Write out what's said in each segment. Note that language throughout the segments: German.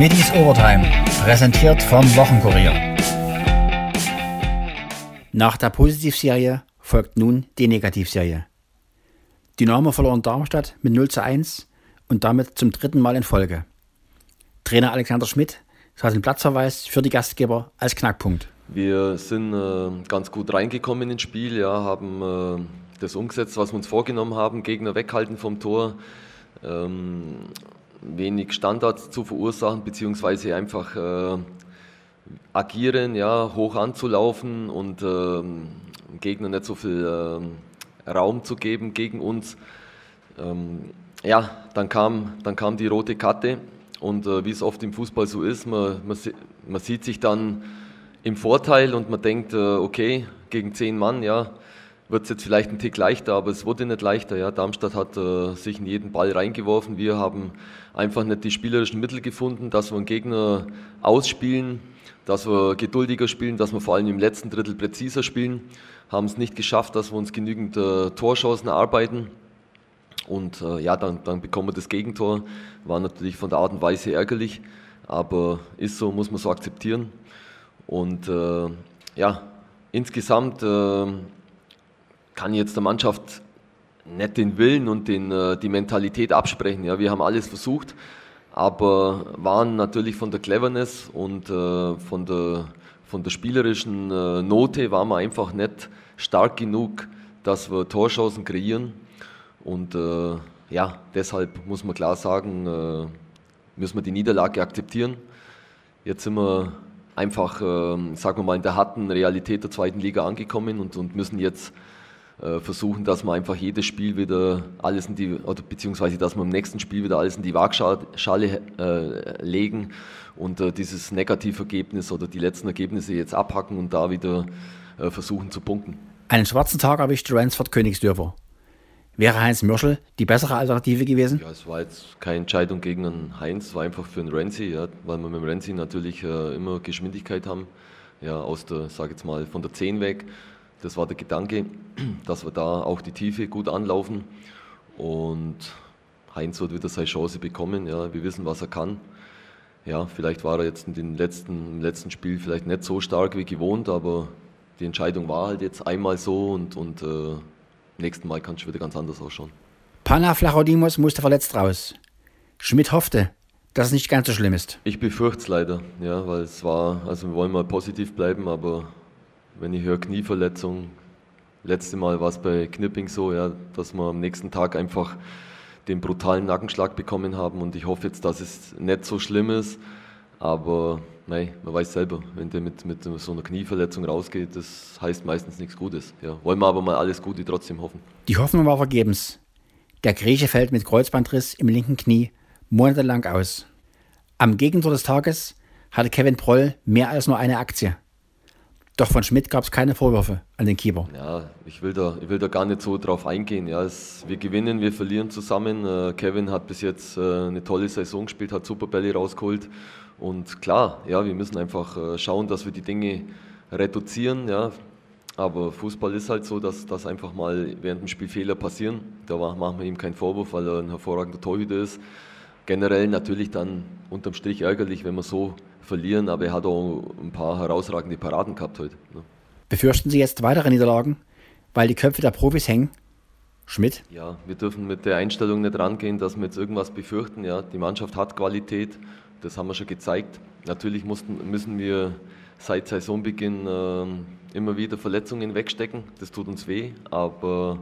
Schmittis Overtime, präsentiert vom Wochenkurier. Nach der Positivserie folgt nun die Negativserie. Dynamo verlor in Darmstadt mit 0 zu 1 und damit zum dritten Mal in Folge. Trainer Alexander Schmidt sah den Platzverweis für die Gastgeber als Knackpunkt. Wir sind äh, ganz gut reingekommen ins Spiel, ja, haben äh, das umgesetzt, was wir uns vorgenommen haben, Gegner weghalten vom Tor, ähm, wenig Standards zu verursachen, beziehungsweise einfach äh, agieren, ja, hoch anzulaufen und ähm, Gegner nicht so viel äh, Raum zu geben gegen uns. Ähm, ja, dann kam, dann kam die rote Karte und äh, wie es oft im Fußball so ist, man, man, man, sieht sich dann im Vorteil und man denkt, äh, okay, gegen zehn Mann, ja, wird es jetzt vielleicht ein Tick leichter, aber es wurde nicht leichter. Ja. Darmstadt hat äh, sich in jeden Ball reingeworfen. Wir haben einfach nicht die spielerischen Mittel gefunden, dass wir einen Gegner ausspielen, dass wir geduldiger spielen, dass wir vor allem im letzten Drittel präziser spielen. Haben es nicht geschafft, dass wir uns genügend äh, Torchancen erarbeiten. Und äh, ja, dann, dann bekommen wir das Gegentor. War natürlich von der Art und Weise ärgerlich, aber ist so, muss man so akzeptieren. Und äh, ja, insgesamt äh, kann jetzt der Mannschaft nicht den Willen und den, äh, die Mentalität absprechen. Ja, wir haben alles versucht, aber waren natürlich von der Cleverness und äh, von, der, von der spielerischen äh, Note waren wir einfach nicht stark genug, dass wir Torchancen kreieren. Und ja, deshalb muss man klar sagen, müssen wir die Niederlage akzeptieren. Jetzt sind wir einfach, äh, sagen wir mal, in der harten Realität der zweiten Liga angekommen und, und müssen jetzt versuchen, dass wir einfach jedes Spiel wieder alles in die, oder beziehungsweise dass wir im nächsten Spiel wieder alles in die Waagschale äh, legen und äh, dieses Negativergebnis oder die letzten Ergebnisse jetzt abhacken und da wieder äh, versuchen zu punkten. Einen schwarzen Tag erwischt Ransford Königsdörfer. Wäre Heinz Mürschel die bessere Alternative gewesen? Ja, es war jetzt keine Entscheidung gegen einen Heinz, es war einfach für einen Renzi, ja, weil wir mit dem Renzi natürlich äh, immer Geschwindigkeit haben, ja, aus der, sag jetzt mal, von der 10 weg das war der Gedanke, dass wir da auch die Tiefe gut anlaufen. Und Heinz wird wieder seine Chance bekommen. Ja, wir wissen, was er kann. Ja, vielleicht war er jetzt in den letzten, im letzten Spiel vielleicht nicht so stark wie gewohnt, aber die Entscheidung war halt jetzt einmal so und, und äh, nächsten Mal kann es wieder ganz anders ausschauen. Pana Flachodimos musste verletzt raus. Schmidt hoffte, dass es nicht ganz so schlimm ist. Ich befürchte es leider, ja, weil es war, also wir wollen mal positiv bleiben, aber wenn ich höre Knieverletzung, letzte Mal war es bei Knipping so, ja, dass wir am nächsten Tag einfach den brutalen Nackenschlag bekommen haben und ich hoffe jetzt, dass es nicht so schlimm ist, aber nein, man weiß selber, wenn der mit, mit so einer Knieverletzung rausgeht, das heißt meistens nichts Gutes. Ja, wollen wir aber mal alles Gute trotzdem hoffen. Die Hoffnung war vergebens. Der Grieche fällt mit Kreuzbandriss im linken Knie monatelang aus. Am Gegentor des Tages hatte Kevin Proll mehr als nur eine Aktie. Doch von Schmidt gab es keine Vorwürfe an den Keeper. Ja, ich will da, ich will da gar nicht so drauf eingehen. Ja, es, wir gewinnen, wir verlieren zusammen. Äh, Kevin hat bis jetzt äh, eine tolle Saison gespielt, hat super Bälle rausgeholt. Und klar, ja, wir müssen einfach äh, schauen, dass wir die Dinge reduzieren. Ja. Aber Fußball ist halt so, dass, dass einfach mal während dem Spiel Fehler passieren. Da machen wir ihm keinen Vorwurf, weil er ein hervorragender Torhüter ist. Generell natürlich dann unterm Strich ärgerlich, wenn man so verlieren, aber er hat auch ein paar herausragende Paraden gehabt heute. Ne? Befürchten Sie jetzt weitere Niederlagen, weil die Köpfe der Profis hängen? Schmidt? Ja, wir dürfen mit der Einstellung nicht rangehen, dass wir jetzt irgendwas befürchten. Ja, die Mannschaft hat Qualität, das haben wir schon gezeigt. Natürlich mussten, müssen wir seit Saisonbeginn äh, immer wieder Verletzungen wegstecken. Das tut uns weh, aber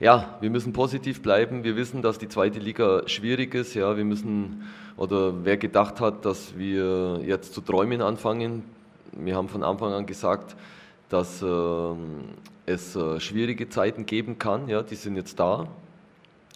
ja, wir müssen positiv bleiben. Wir wissen, dass die zweite Liga schwierig ist. Ja, wir müssen, oder wer gedacht hat, dass wir jetzt zu träumen anfangen, wir haben von Anfang an gesagt, dass äh, es äh, schwierige Zeiten geben kann. Ja, die sind jetzt da.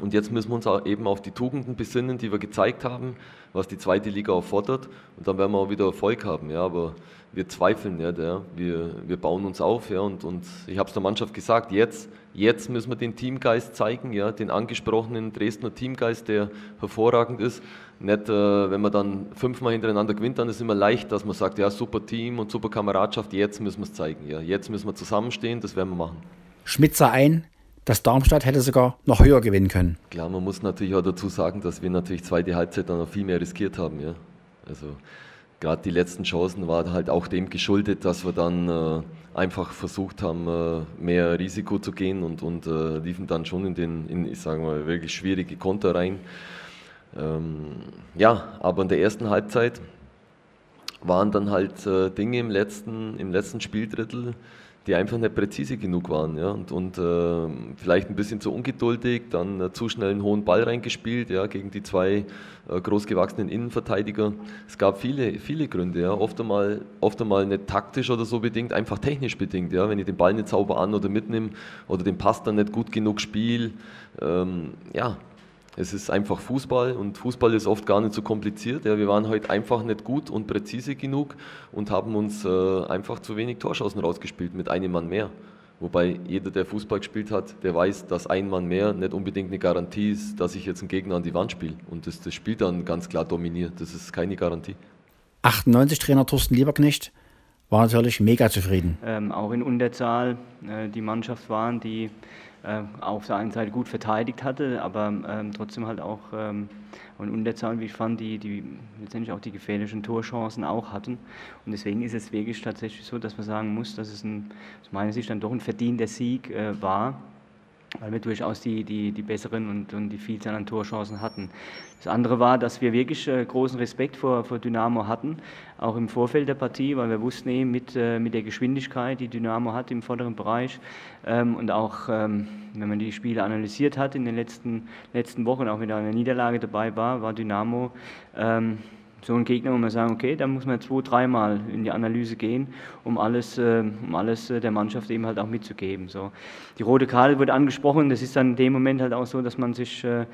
Und jetzt müssen wir uns eben auf die Tugenden besinnen, die wir gezeigt haben, was die zweite Liga auch fordert. Und dann werden wir auch wieder Erfolg haben. Ja, aber wir zweifeln nicht. Ja. Wir, wir bauen uns auf. Ja, und, und ich habe es der Mannschaft gesagt, jetzt, jetzt müssen wir den Teamgeist zeigen, ja, den angesprochenen Dresdner Teamgeist, der hervorragend ist. Nicht, äh, wenn man dann fünfmal hintereinander gewinnt, dann ist es immer leicht, dass man sagt, ja, super Team und super Kameradschaft, jetzt müssen wir es zeigen. Ja. Jetzt müssen wir zusammenstehen, das werden wir machen. Schmidt sah ein, dass Darmstadt hätte sogar noch höher gewinnen können. Klar, man muss natürlich auch dazu sagen, dass wir natürlich zweite Halbzeit dann noch viel mehr riskiert haben. Ja. Also gerade die letzten Chancen waren halt auch dem geschuldet, dass wir dann äh, einfach versucht haben, äh, mehr Risiko zu gehen und, und äh, liefen dann schon in den, in, ich sage mal, wirklich schwierige Konter rein. Ähm, ja, aber in der ersten Halbzeit waren dann halt äh, Dinge im letzten, im letzten Spieldrittel, die einfach nicht präzise genug waren. Ja? Und, und äh, vielleicht ein bisschen zu ungeduldig, dann äh, zu schnell einen hohen Ball reingespielt ja, gegen die zwei äh, großgewachsenen Innenverteidiger. Es gab viele, viele Gründe. Ja? Oft, einmal, oft einmal nicht taktisch oder so bedingt, einfach technisch bedingt. Ja? Wenn ich den Ball nicht sauber an oder mitnehme oder den Pass dann nicht gut genug spiele. Ähm, ja, es ist einfach Fußball und Fußball ist oft gar nicht so kompliziert. Ja, wir waren heute einfach nicht gut und präzise genug und haben uns äh, einfach zu wenig Torschancen rausgespielt mit einem Mann mehr. Wobei jeder, der Fußball gespielt hat, der weiß, dass ein Mann mehr nicht unbedingt eine Garantie ist, dass ich jetzt einen Gegner an die Wand spiele. Und das, das Spiel dann ganz klar dominiert. Das ist keine Garantie. 98 Trainer Thorsten Lieberknecht war natürlich mega zufrieden. Ähm, auch in Unterzahl äh, die Mannschaft waren, die äh, auf der einen Seite gut verteidigt hatte, aber ähm, trotzdem halt auch ähm, in Unterzahl, wie ich fand, die, die letztendlich auch die gefährlichen Torchancen auch hatten. Und deswegen ist es wirklich tatsächlich so, dass man sagen muss, dass es ein, aus meiner Sicht dann doch ein verdienter Sieg äh, war weil wir durchaus die, die, die besseren und, und die Vielzahl an Torchancen hatten. Das andere war, dass wir wirklich äh, großen Respekt vor, vor Dynamo hatten, auch im Vorfeld der Partie, weil wir wussten eben mit, äh, mit der Geschwindigkeit, die Dynamo hat im vorderen Bereich ähm, und auch, ähm, wenn man die Spiele analysiert hat in den letzten, letzten Wochen, auch mit einer Niederlage dabei war, war Dynamo ähm, so ein Gegner, wo man sagen, okay, da muss man zwei, dreimal in die Analyse gehen, um alles, äh, um alles äh, der Mannschaft eben halt auch mitzugeben. So. Die rote Karte wurde angesprochen, das ist dann in dem Moment halt auch so, dass man sich äh,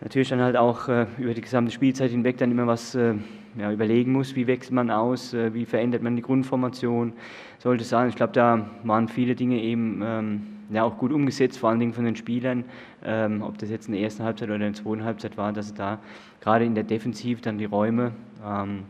natürlich dann halt auch über die gesamte Spielzeit hinweg dann immer was ja, überlegen muss, wie wechselt man aus, wie verändert man die Grundformation, sollte es sein. Ich glaube, da waren viele Dinge eben ähm, ja, auch gut umgesetzt, vor allen Dingen von den Spielern, ähm, ob das jetzt in der ersten Halbzeit oder in der zweiten Halbzeit war, dass sie da gerade in der Defensiv dann die Räume ähm,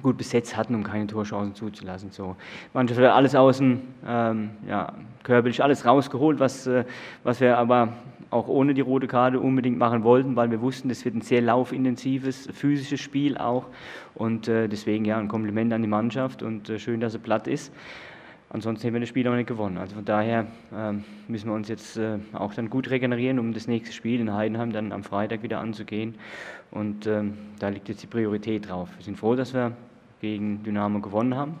gut besetzt hatten, um keine Torchancen zuzulassen. So. Manche hat alles außen, ähm, ja, körperlich alles rausgeholt, was, äh, was wir aber auch ohne die rote Karte unbedingt machen wollten, weil wir wussten, das wird ein sehr laufintensives, physisches Spiel auch. Und äh, deswegen ja ein Kompliment an die Mannschaft und äh, schön, dass sie platt ist. Ansonsten hätten wir das Spiel auch nicht gewonnen. Also von daher ähm, müssen wir uns jetzt äh, auch dann gut regenerieren, um das nächste Spiel in Heidenheim dann am Freitag wieder anzugehen. Und ähm, da liegt jetzt die Priorität drauf. Wir sind froh, dass wir gegen Dynamo gewonnen haben.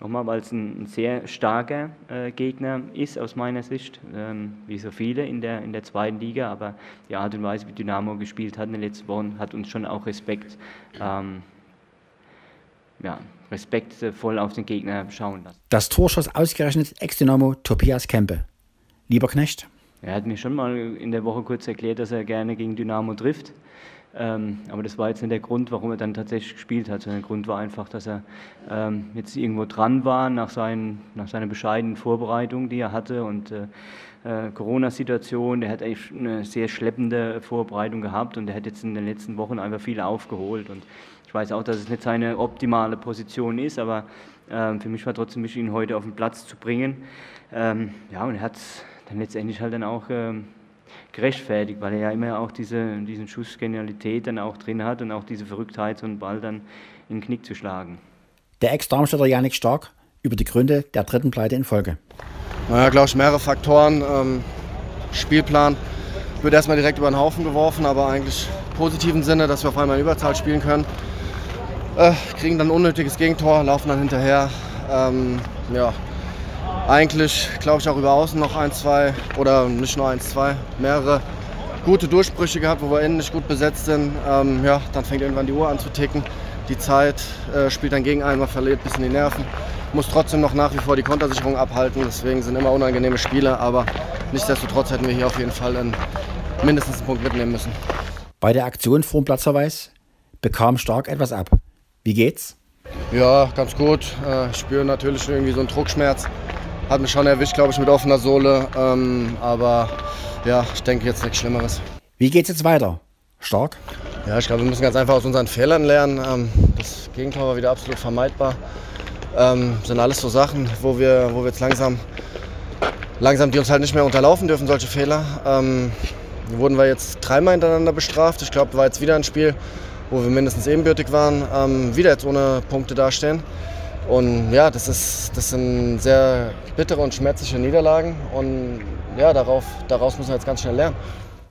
Nochmal, weil es ein, ein sehr starker äh, Gegner ist aus meiner Sicht, ähm, wie so viele in der, in der zweiten Liga. Aber die Art und Weise, wie Dynamo gespielt hat in den letzten Wochen, hat uns schon auch Respekt ähm, ja, respektvoll auf den Gegner schauen lassen. Das Tor schoss ausgerechnet Ex-Dynamo Tobias Kempe. Lieber Knecht? Er hat mir schon mal in der Woche kurz erklärt, dass er gerne gegen Dynamo trifft. Ähm, aber das war jetzt nicht der Grund, warum er dann tatsächlich gespielt hat, sondern der Grund war einfach, dass er ähm, jetzt irgendwo dran war nach, seinen, nach seiner bescheidenen Vorbereitung, die er hatte und äh, äh, Corona-Situation. Der hat eine sehr schleppende Vorbereitung gehabt und er hat jetzt in den letzten Wochen einfach viel aufgeholt. Und ich weiß auch, dass es nicht seine optimale Position ist, aber ähm, für mich war trotzdem wichtig, ihn heute auf den Platz zu bringen. Ähm, ja, und er hat dann letztendlich halt dann auch ähm, gerechtfertigt, weil er ja immer auch diese, diesen Schuss Genialität dann auch drin hat und auch diese Verrücktheit, so einen Ball dann in den Knick zu schlagen. Der Ex-Darmstädter Janik Stark über die Gründe der dritten Pleite in Folge. Naja, glaube ich, mehrere Faktoren. Ähm, Spielplan wird erstmal direkt über den Haufen geworfen, aber eigentlich im positiven Sinne, dass wir auf einmal in Überzahl spielen können. Äh, kriegen dann unnötiges Gegentor, laufen dann hinterher. Ähm, ja, eigentlich glaube ich auch über außen noch ein, zwei oder nicht nur eins, zwei, mehrere gute Durchbrüche gehabt, wo wir innen nicht gut besetzt sind. Ähm, ja, dann fängt irgendwann die Uhr an zu ticken. Die Zeit äh, spielt dann gegen einen, man verliert ein bisschen die Nerven. Muss trotzdem noch nach wie vor die Kontersicherung abhalten. Deswegen sind immer unangenehme Spiele, aber nichtsdestotrotz hätten wir hier auf jeden Fall einen, mindestens einen Punkt mitnehmen müssen. Bei der Aktion vor Platzverweis bekam Stark etwas ab. Wie geht's? Ja, ganz gut. Äh, ich spüre natürlich irgendwie so einen Druckschmerz. Hat mich schon erwischt, glaube ich, mit offener Sohle. Ähm, aber ja, ich denke jetzt nichts Schlimmeres. Wie geht's jetzt weiter? Stark? Ja, ich glaube, wir müssen ganz einfach aus unseren Fehlern lernen. Ähm, das Gegentor war wieder absolut vermeidbar. Ähm, sind alles so Sachen, wo wir, wo wir jetzt langsam, langsam die uns halt nicht mehr unterlaufen dürfen, solche Fehler. Ähm, wurden wir jetzt dreimal hintereinander bestraft. Ich glaube, war jetzt wieder ein Spiel, wo wir mindestens ebenbürtig waren, ähm, wieder jetzt ohne Punkte dastehen. Und ja, das, ist, das sind sehr bittere und schmerzliche Niederlagen. Und ja, darauf, daraus müssen wir jetzt ganz schnell lernen.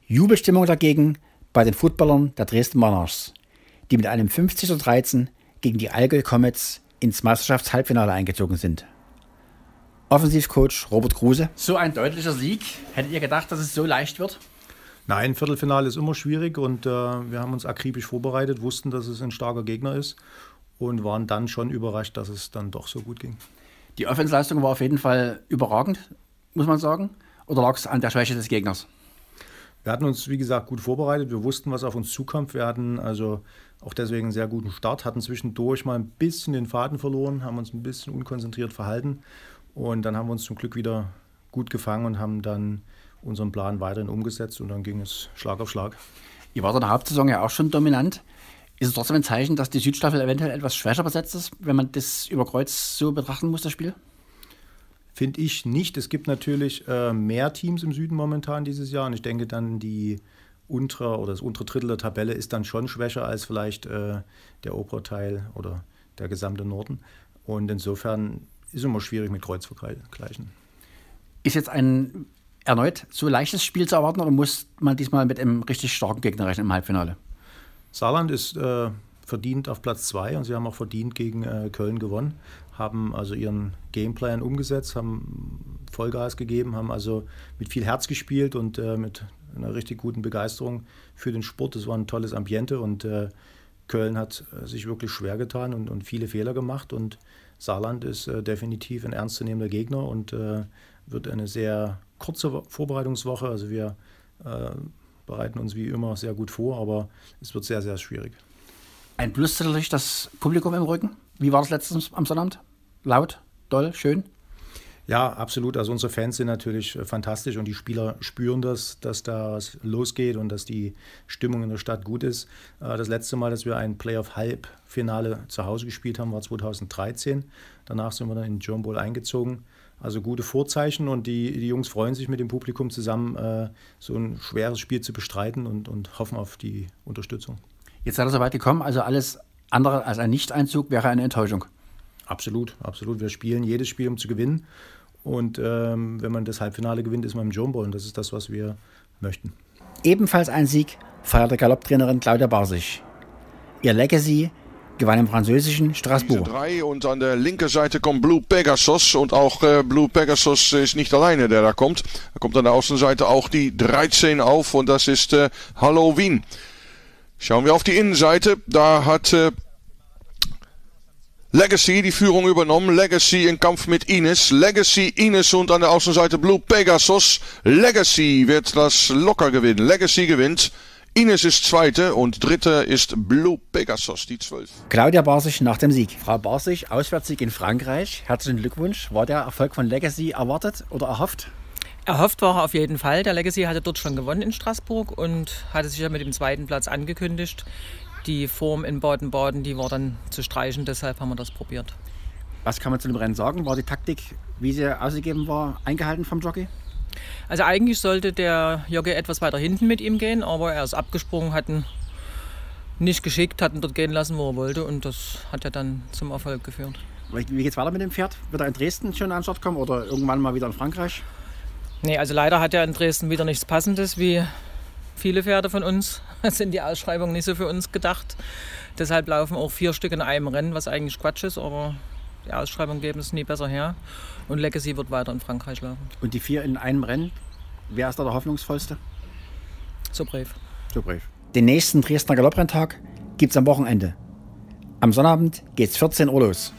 Jubelstimmung dagegen bei den Footballern der Dresden Monarchs, die mit einem 50 zu 13 gegen die Allgäu Comets ins Meisterschaftshalbfinale eingezogen sind. Offensivcoach Robert Kruse. So ein deutlicher Sieg. Hättet ihr gedacht, dass es so leicht wird? Nein, Viertelfinale ist immer schwierig und äh, wir haben uns akribisch vorbereitet, wussten, dass es ein starker Gegner ist und waren dann schon überrascht, dass es dann doch so gut ging. Die Offensleistung war auf jeden Fall überragend, muss man sagen. Oder lag es an der Schwäche des Gegners? Wir hatten uns, wie gesagt, gut vorbereitet. Wir wussten, was auf uns zukommt. Wir hatten also auch deswegen einen sehr guten Start, hatten zwischendurch mal ein bisschen den Faden verloren, haben uns ein bisschen unkonzentriert verhalten. Und dann haben wir uns zum Glück wieder gut gefangen und haben dann unseren Plan weiterhin umgesetzt und dann ging es Schlag auf Schlag. Ihr wart in der Hauptsaison ja auch schon dominant. Ist es trotzdem ein Zeichen, dass die Südstaffel eventuell etwas schwächer besetzt ist, wenn man das über Kreuz so betrachten muss, das Spiel? Finde ich nicht. Es gibt natürlich äh, mehr Teams im Süden momentan dieses Jahr und ich denke dann die untere oder das untere Drittel der Tabelle ist dann schon schwächer als vielleicht äh, der obere Teil oder der gesamte Norden. Und insofern ist es immer schwierig mit Kreuz vergleichen. Ist jetzt ein erneut so leichtes Spiel zu erwarten oder muss man diesmal mit einem richtig starken Gegner rechnen im Halbfinale? Saarland ist äh, verdient auf Platz 2 und sie haben auch verdient gegen äh, Köln gewonnen, haben also ihren Gameplan umgesetzt, haben Vollgas gegeben, haben also mit viel Herz gespielt und äh, mit einer richtig guten Begeisterung für den Sport. Es war ein tolles Ambiente und äh, Köln hat äh, sich wirklich schwer getan und, und, viele Fehler gemacht und Saarland ist äh, definitiv ein ernstzunehmender Gegner und wird eine sehr kurze Vorbereitungswoche. Also wir bereiten uns wie immer sehr gut vor, aber es wird sehr, sehr schwierig. Ein Plus natürlich das Publikum im Rücken. Wie war das letztens am Sonnabend? Laut, doll, schön? Ja, absolut. Also unsere Fans sind natürlich äh, fantastisch und die Spieler spüren das, dass da was losgeht und dass die Stimmung in der Stadt gut ist. Äh, das letzte Mal, dass wir ein Playoff-Halbfinale zu Hause gespielt haben, war 2013. Danach sind wir dann in den John Bowl eingezogen. Also gute Vorzeichen und die, die Jungs freuen sich mit dem Publikum zusammen, äh, so ein schweres Spiel zu bestreiten und, und hoffen auf die Unterstützung. Jetzt seid ihr so weit gekommen, also alles andere als ein Nicht-Einzug wäre eine Enttäuschung. Absolut, absolut. Wir spielen jedes Spiel, um zu gewinnen. Und ähm, wenn man das Halbfinale gewinnt, ist man im Jumbo und das ist das, was wir möchten. Ebenfalls ein Sieg feierte Galopptrainerin Claudia Barsich. Ihr Legacy gewann im französischen Straßburg. Drei und an der linken Seite kommt Blue Pegasus und auch äh, Blue Pegasus ist nicht alleine, der da kommt. Da kommt an der Außenseite auch die 13 auf und das ist äh, Halloween. Schauen wir auf die Innenseite. Da hat äh, Legacy die Führung übernommen. Legacy im Kampf mit Ines. Legacy, Ines und an der Außenseite Blue Pegasus. Legacy wird das locker gewinnen. Legacy gewinnt. Ines ist Zweite und Dritte ist Blue Pegasus, die Zwölf. Claudia Barsich nach dem Sieg. Frau Barsich, Auswärtssieg in Frankreich. Herzlichen Glückwunsch. War der Erfolg von Legacy erwartet oder erhofft? Erhofft war er auf jeden Fall. Der Legacy hatte dort schon gewonnen in Straßburg und hatte sich ja mit dem zweiten Platz angekündigt. Die Form in Baden-Baden, die war dann zu streichen, deshalb haben wir das probiert. Was kann man zu dem Rennen sagen? War die Taktik, wie sie ausgegeben war, eingehalten vom Jockey? Also eigentlich sollte der Jockey etwas weiter hinten mit ihm gehen, aber er ist abgesprungen, hat ihn nicht geschickt, hat ihn dort gehen lassen, wo er wollte und das hat ja dann zum Erfolg geführt. Wie geht es weiter mit dem Pferd? Wird er in Dresden schon an den Start kommen oder irgendwann mal wieder in Frankreich? Nee, also leider hat er in Dresden wieder nichts Passendes, wie viele Pferde von uns. Das sind die Ausschreibungen nicht so für uns gedacht. Deshalb laufen auch vier Stück in einem Rennen, was eigentlich Quatsch ist, aber die Ausschreibungen geben es nie besser her. Und Legacy wird weiter in Frankreich laufen. Und die vier in einem Rennen, wer ist da der hoffnungsvollste? So brave. So brave. Den nächsten Dresdner Galopprenntag gibt es am Wochenende. Am Sonnabend geht es 14 Uhr los.